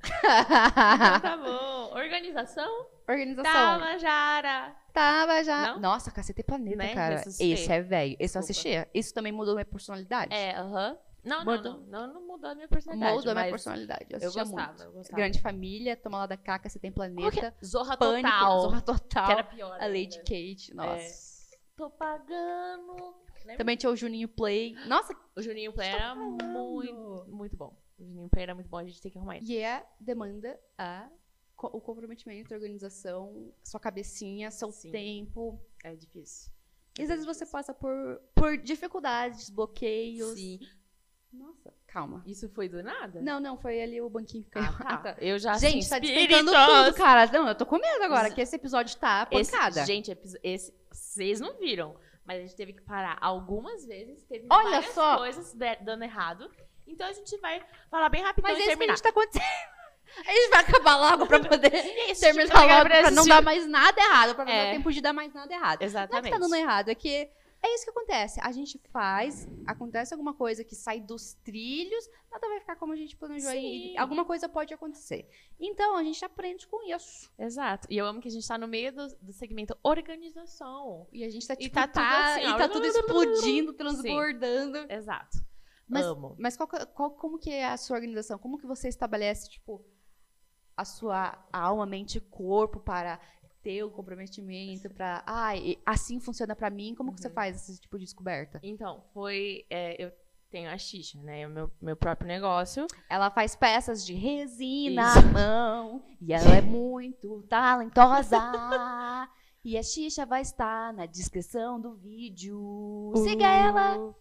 Então tá <laughs> bom. Organização? Organização. Tabajara. Tava já. Não? Nossa, Cacete e Planeta, Né? cara. Esse é velho. Esse eu assistia. Isso também mudou minha personalidade. É, aham. Não, não, Mudou. não, não. Não mudou a minha personalidade. Mudou minha mas personalidade. Eu, Eu gostava, muito. eu gostava. Grande Família, Toma lá da Caca, Você tem Planeta. é? Zorra Pânico, Total. Zorra Total. Que era pior. A Lady. Kate, nossa. Tô pagando. Lembra? Também tinha o Juninho Play. Nossa, O Juninho Play era falando. muito, muito bom. O Juninho Play era muito bom, a gente tem que arrumar ele. e é demanda a, o comprometimento, a organização, sua cabecinha, seu Sim. tempo. É difícil. E às vezes você passa por, por dificuldades, bloqueios. Sim. Nossa, calma. Isso foi do nada? Não, não, foi ali o banquinho que caiu. Ah, tá. Eu já Gente, assim, tá despencando tudo, cara. Não, eu tô com medo agora, Esse- que esse episódio tá Esse, pancada. gente, episo- esse, vocês não viram, mas a gente teve que parar algumas vezes. Teve Olha várias só! coisas dando errado. Então a gente vai falar bem rapidão Mas e é isso que a terminar. gente tá acontecendo. <laughs> A gente vai acabar logo pra poder <laughs> Isso, terminar logo, por pra não dar mais nada errado, pra não É. dar tempo de dar mais nada errado. Não é que Exatamente. tá dando errado, é que é isso que acontece. A gente faz, acontece alguma coisa que sai dos trilhos, nada vai ficar como a gente planejou Sim. alguma coisa pode acontecer. Então, a gente aprende com isso. Exato. E eu amo que a gente tá no meio do, do segmento organização. E a gente tá, E tipo, tá tudo assim, e ó. tá tudo explodindo, transbordando. Exato. Mas- Amo. Mas qual, qual- como que é a sua organização? Como que você estabelece, tipo, a sua alma, mente e corpo para ter o comprometimento, para... Ah, assim funciona pra mim. Como que você Uhum. faz esse tipo de descoberta? Então, foi. é, eu tenho a Xixa, né? O meu, meu próprio negócio. Ela faz peças de resina Isso. à mão e ela é muito talentosa. <laughs> e a Xixa vai estar na descrição do vídeo. Siga ela! Uh.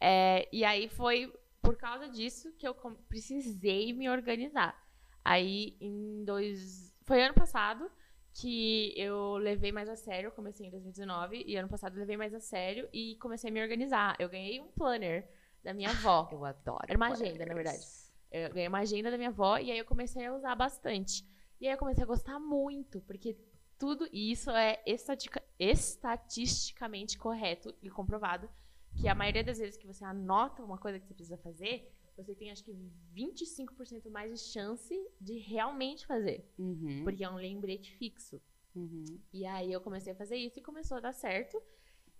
É, e aí foi por causa disso que eu precisei me organizar. Aí em dois. Foi ano passado que eu levei mais a sério, eu comecei em 2019, e ano passado eu levei mais a sério e comecei a me organizar. Eu ganhei um planner da minha avó. <laughs> Eu adoro. Era uma agenda, na verdade. Eu ganhei uma agenda da minha avó e aí eu comecei a usar bastante. E aí eu comecei a gostar muito, porque tudo isso é estatica- estatisticamente correto e comprovado. Que a maioria das vezes que você anota uma coisa que você precisa fazer, você tem acho que 25% mais de chance de realmente fazer. Uhum, Porque é um lembrete fixo. uhum. E aí eu comecei a fazer isso e começou a dar certo.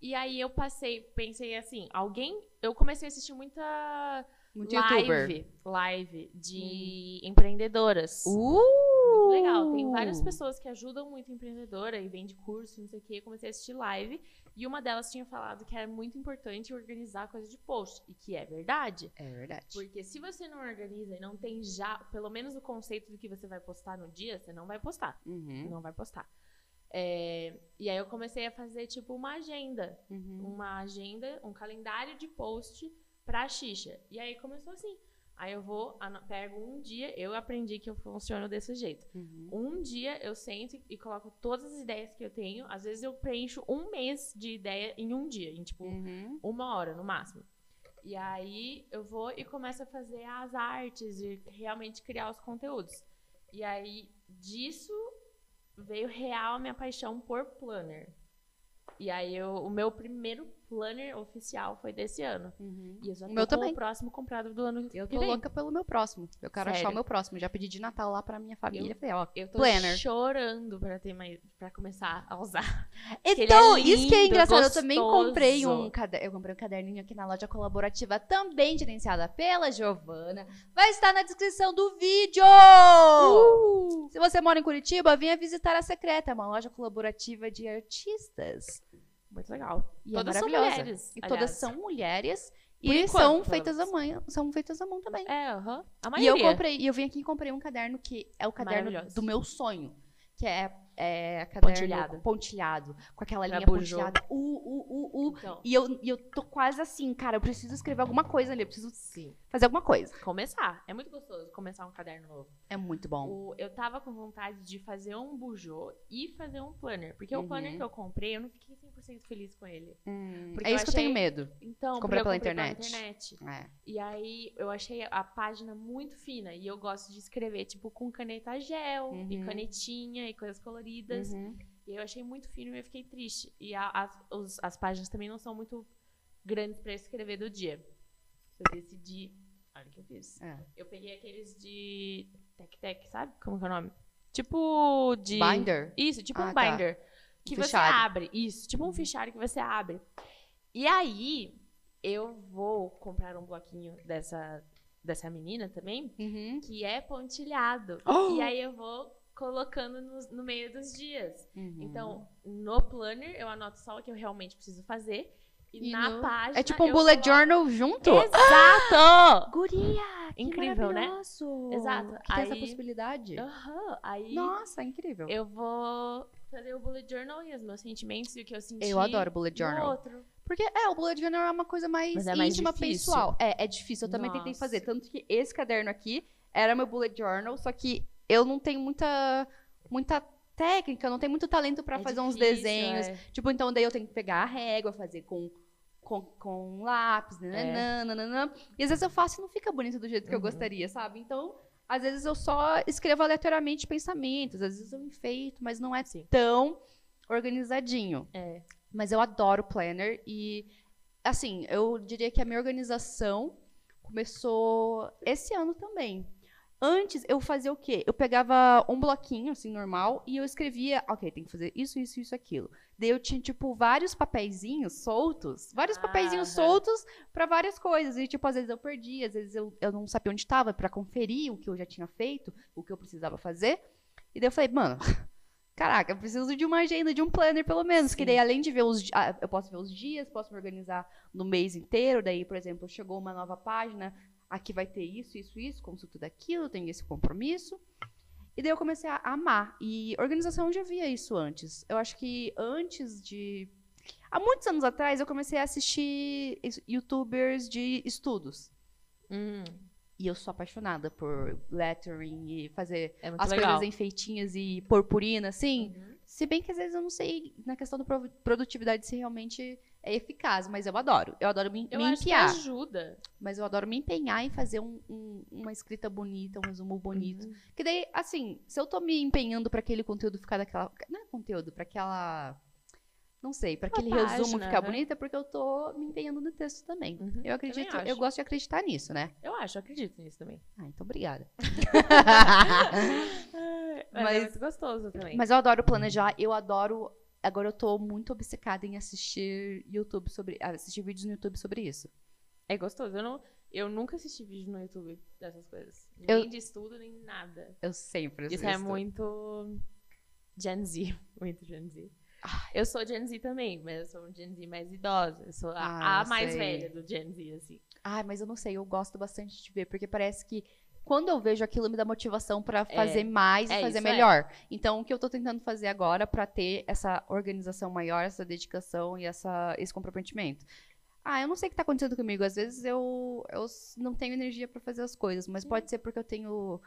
E aí eu passei, pensei assim, alguém. Eu comecei a assistir muita Muito youtuber. live, live de empreendedoras. Uh! Legal, tem várias pessoas que ajudam muito empreendedora e vende curso, não sei o quê. Eu comecei a assistir live e uma delas tinha falado que era muito importante organizar coisa de post. E que é verdade. É verdade. Porque se você não organiza e não tem já, pelo menos o conceito do que você vai postar no dia, você não vai postar. Uhum. Não vai postar. É, e aí eu comecei a fazer, tipo, uma agenda. Uhum. Uma agenda, um calendário de post pra xixa. E aí começou assim. Aí eu vou, pego um dia, eu aprendi que eu funciono desse jeito. Uhum. Um dia eu sento e coloco todas as ideias que eu tenho. Às vezes eu preencho um mês de ideia em um dia, em tipo Uhum. uma hora no máximo. E aí eu vou e começo a fazer as artes e realmente criar os conteúdos. E aí disso veio real a minha paixão por planner. E aí eu- o meu primeiro planner oficial foi desse ano. Uhum. E eu já O meu com também. o próximo comprado do ano Eu tô vem. louca pelo meu próximo. Eu quero achar Sério? o meu próximo. Já pedi de Natal lá pra minha família. Eu- Falei, ó, Eu tô planner. chorando pra ter mais para começar a usar. <laughs> Então, é isso que é lindo, engraçado. Eu também gostoso. comprei um caderno. Eu comprei um caderninho aqui na loja colaborativa, também gerenciada pela Giovana. Vai estar na descrição do vídeo! Uh! Se você mora em Curitiba, venha visitar a Secreta, uma loja colaborativa de artistas. Muito legal. E é todas são maravilhosa. mulheres. E todas são mulheres. Por E enquanto, são feitas à mão, são feitas à mão também. É, aham. A E maioria. eu comprei, e eu vim aqui e comprei um caderno que é o caderno do meu sonho, que é, é caderno Pontilhado. pontilhado, com aquela linha pontilhada. Uh, uh, uh, uh. Então, E eu, e eu tô quase assim, cara, eu preciso escrever alguma coisa ali, eu preciso sim. fazer alguma coisa. Começar. É muito gostoso começar um caderno novo. É muito bom. O- eu tava com vontade de fazer um bujô e fazer um planner. Porque Uhum. o planner que eu comprei, eu não fiquei 100% feliz com ele. Hum, é isso que eu tenho achei- medo. Então, Comprou porque eu pela comprei internet. internet. É. E aí, eu achei a página muito fina. E eu gosto de escrever, tipo, com caneta gel e Uhum. canetinha e coisas coloridas. Uhum. E eu achei muito fino e eu fiquei triste. E a- as, os- as páginas também não são muito grandes pra escrever do dia. Eu decidi. Olha o que eu fiz. É. Eu peguei aqueles de tec-tec, sabe? Como que é o nome? Tipo de. Binder. Isso, tipo Ah, um tá. binder. Que você Fichário. abre. Isso, tipo um fichário que você abre. E aí, eu vou comprar um bloquinho dessa, dessa menina também, Uhum. que é pontilhado. Oh! <gasps> E aí eu vou colocando no, no meio dos dias. Uhum. Então, no planner, eu anoto só o que eu realmente preciso fazer. E, E na no- página. É tipo um bullet coloco- journal junto? Exato! <gasps> Guria! que Incrível, né? Exato. Que tem essa Aí- possibilidade. Aham. Aí Nossa, incrível. eu vou fazer o bullet journal e os meus sentimentos e o que eu senti. Eu adoro bullet journal. outro. Porque, é, o bullet journal é uma coisa mais é mais íntima, difícil. pessoal. É, é difícil. Eu também tentei Nossa. fazer. Tanto que esse caderno aqui era meu bullet journal, só que eu não tenho muita, muita técnica, eu não tenho muito talento pra É fazer uns difícil, desenhos. é. Tipo, então daí eu tenho que pegar a régua, fazer com, com, com lápis, nananã, nananã. E às vezes eu faço e não fica bonito do jeito que eu Uhum. gostaria, sabe? Então, às vezes eu só escrevo aleatoriamente pensamentos, às vezes eu enfeito, mas não é Sim. tão organizadinho. É. Mas eu adoro planner e, assim, eu diria que a minha organização começou esse ano também. Antes, eu fazia o quê? Eu pegava um bloquinho, assim, normal, e eu escrevia, ok, tem que fazer isso, isso, isso, aquilo. Daí eu tinha, tipo, vários papeizinhos soltos, vários Ah, papeizinhos aham. soltos pra várias coisas. E, tipo, às vezes eu perdi, às vezes eu, eu não sabia onde estava pra conferir o que eu já tinha feito, o que eu precisava fazer. E daí eu falei, mano, <laughs> caraca, eu preciso de uma agenda, de um planner pelo menos. Que Sim. daí, além de ver os. ah, Eu posso ver os dias, posso me organizar no mês inteiro. Daí, por exemplo, chegou uma nova página, aqui vai ter isso, isso, isso, consulta daquilo, tem esse compromisso. E daí eu comecei a amar. E organização eu já via isso antes. Eu acho que antes de. Há muitos anos atrás, eu comecei a assistir youtubers de estudos. Hum, E eu sou apaixonada por lettering e fazer é as legal. coisas enfeitinhas e purpurina, assim. Uhum. Se bem que às vezes eu não sei na questão da pro- produtividade se realmente é eficaz, mas eu adoro. Eu adoro me, Eu me acho que empenhar. ajuda. Mas eu adoro me empenhar em fazer um- um- uma escrita bonita, um resumo bonito. Uhum. Que daí, assim, se eu tô me empenhando pra aquele conteúdo ficar daquela. Não é conteúdo, pra aquela. Não sei, pra Uma aquele resumo página, ficar né? bonito, é porque eu tô me empenhando no texto também. Uhum. Eu acredito, Também eu gosto de acreditar nisso, né? Eu acho, eu acredito nisso também. Ah, então obrigada. <laughs> Mas, Mas- é muito gostoso também. Mas eu adoro planejar, eu adoro. Agora eu tô muito obcecada em assistir YouTube sobre. Assistir vídeos no YouTube sobre isso. É gostoso. Eu não, Eu nunca assisti vídeo no YouTube dessas coisas. Eu- Nem de estudo, nem nada. Eu sempre Isso é muito Gen Z. <laughs> Muito Gen Z. Eu sou Gen Z também, mas eu sou um Gen Z mais idosa. Eu sou a, Ah, a eu mais sei. velha do Gen Z, assim. Ai, mas eu não sei, eu gosto bastante de ver, porque parece que quando eu vejo aquilo me dá motivação pra fazer mais e É, fazer isso é. melhor. Então, o que eu tô tentando fazer agora pra ter essa organização maior, essa dedicação e essa, esse comprometimento. Ah, eu não sei o que tá acontecendo comigo. Às vezes eu, eu não tenho energia pra fazer as coisas, mas pode ser porque eu tenho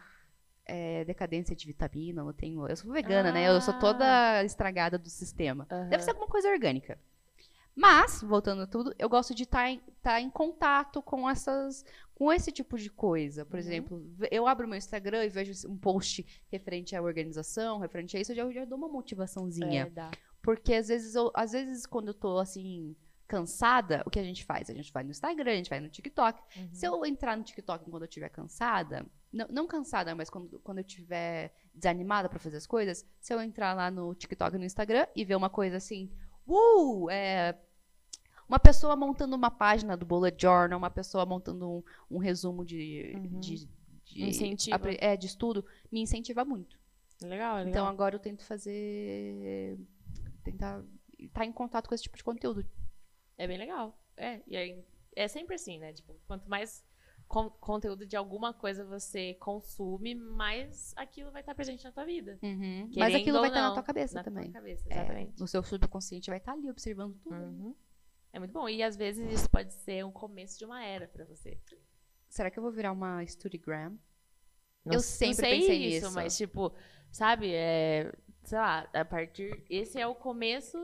é, decadência de vitamina, eu tenho. Eu sou vegana, né? Eu sou Ah. toda estragada do sistema. Deve ser alguma coisa orgânica. Mas, voltando a tudo, eu gosto de estar em, tá em contato com essas com esse tipo de coisa. Por Uhum. exemplo, eu abro meu Instagram e vejo um post referente à organização, referente a isso, eu já, já dou uma motivaçãozinha. É. Porque às vezes, eu, às vezes, quando eu tô assim, cansada, o que a gente faz? A gente vai no Instagram, a gente vai no TikTok. Uhum. Se eu entrar no TikTok quando eu estiver cansada, não, não cansada, mas quando, quando eu estiver desanimada pra fazer as coisas, se eu entrar lá no TikTok e no Instagram e ver uma coisa assim, uh, é, uma pessoa montando uma página do Bullet Journal, uma pessoa montando um, um resumo de, Uhum. de, de, é, de estudo, me incentiva muito. Legal, é legal. Então agora eu tento fazer. tentar estar em contato com esse tipo de conteúdo. É bem legal. É, e aí, é sempre assim, né? Tipo, quanto mais con- conteúdo de alguma coisa você consome, mais aquilo vai estar presente na tua vida. Mas Querendo aquilo vai estar na tua cabeça na também. tua cabeça, É, exatamente. no seu subconsciente vai estar ali observando tudo. Uhum. É muito bom. E às vezes isso pode ser um começo de uma era pra você. Será que eu vou virar uma Studygram? Não Eu sempre não sei pensei isso, nisso. mas tipo, sabe, é, sei lá, a partir esse é o começo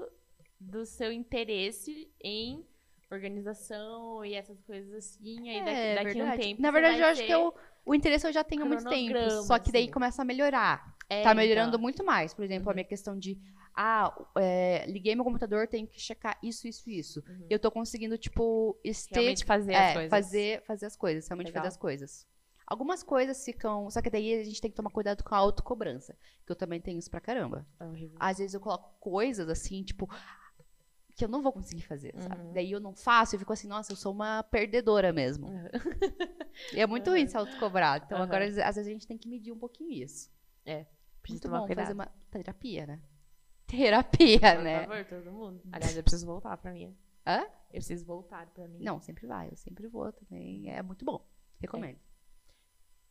do seu interesse em organização e essas coisas assim, aí daqui, É, daqui a um tempo Na verdade, eu acho que eu, o interesse eu já tenho há muito tempo. Só que daí assim. começa a melhorar. É, tá melhorando então. muito mais. Por exemplo, a Uhum. minha questão de. Ah, é, liguei meu computador, tenho que checar isso, isso, isso. Uhum. Eu tô conseguindo, tipo, este- realmente fazer é, as coisas. Fazer, fazer as coisas, realmente Legal. fazer as coisas. Algumas coisas ficam. Só que daí a gente tem que tomar cuidado com a autocobrança. Que eu também tenho isso pra caramba. É. Às vezes eu coloco coisas assim, tipo. Que eu não vou conseguir fazer, sabe? Uhum. Daí eu não faço e fico assim, nossa, eu sou uma perdedora mesmo. <laughs> E é muito Uhum. ruim se autocobrar. Então Uhum. agora, às vezes, a gente tem que medir um pouquinho isso. Precisa Muito tomar bom cuidado. fazer uma terapia, né? Terapia, Por né? favor, todo mundo. Aliás, eu preciso voltar pra mim. Hã? Eu preciso voltar pra mim. Não, sempre vai. Eu sempre vou também. É muito bom. Recomendo.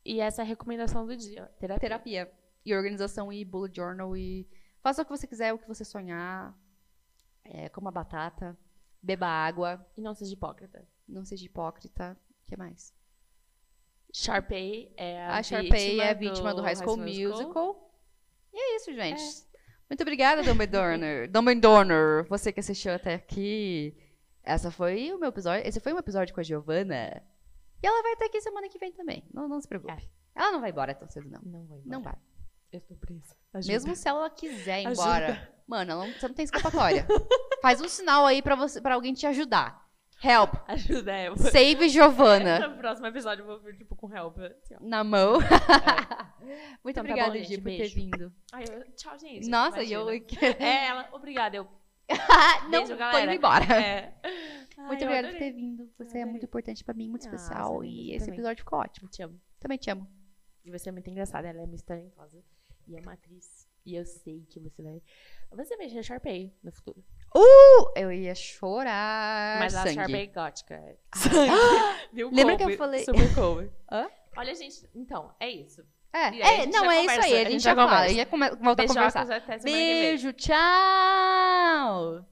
E essa é a recomendação do dia. Terapia. Terapia. E organização e bullet journal e... Faça o que você quiser, o que você sonhar. É, coma batata. Beba água. E não seja hipócrita. Não seja hipócrita. O que mais? Sharpay é a, A Sharpay vítima é a vítima do High School Musical. E é isso, gente. É. Muito obrigada, Dumbledore. Dumbledore, você que assistiu até aqui. Essa foi o meu episódio. Esse foi um episódio com a Giovana. E ela vai estar aqui semana que vem também. Não, não se preocupe. Ela não vai embora tão cedo, não. Não vou embora. Não vai. Eu tô presa. Mesmo se ela quiser ir Ajuda. embora. Mano, ela não, você não tem escapatória. Faz um sinal aí pra, você, pra alguém te ajudar. Help. <laughs> Ajuda, é. Save Giovana. <laughs> No próximo episódio eu vou vir, tipo, com help. assim. Na mão. <laughs> Muito Então tá obrigada. Gi, por ter Beijo. vindo. Ai, eu- tchau, gente. Nossa, eu. É, ela. Obrigada, eu. não, Beijo, tô galera. indo embora. É. Muito Ai, eu obrigada por ter vindo. Você é muito importante pra mim, muito Ah, especial. você E esse também. episódio ficou ótimo. Te amo. Também te amo. E você é muito engraçada, ela é muito talentosa. E é uma atriz. E eu sei que você vai. Você vai ser Sharpay no futuro. Uh! Eu ia chorar. Mas a sangue. Sharpay gótica. é- Viu? Lembra que eu falei- Super cover. <laughs> Hã? Olha, gente. Então, é isso. É, a é gente não, é isso conversa, aí. A a gente gente já já fala. conversa. Ia come- voltar a Beijocos conversar. Beijo, tchau!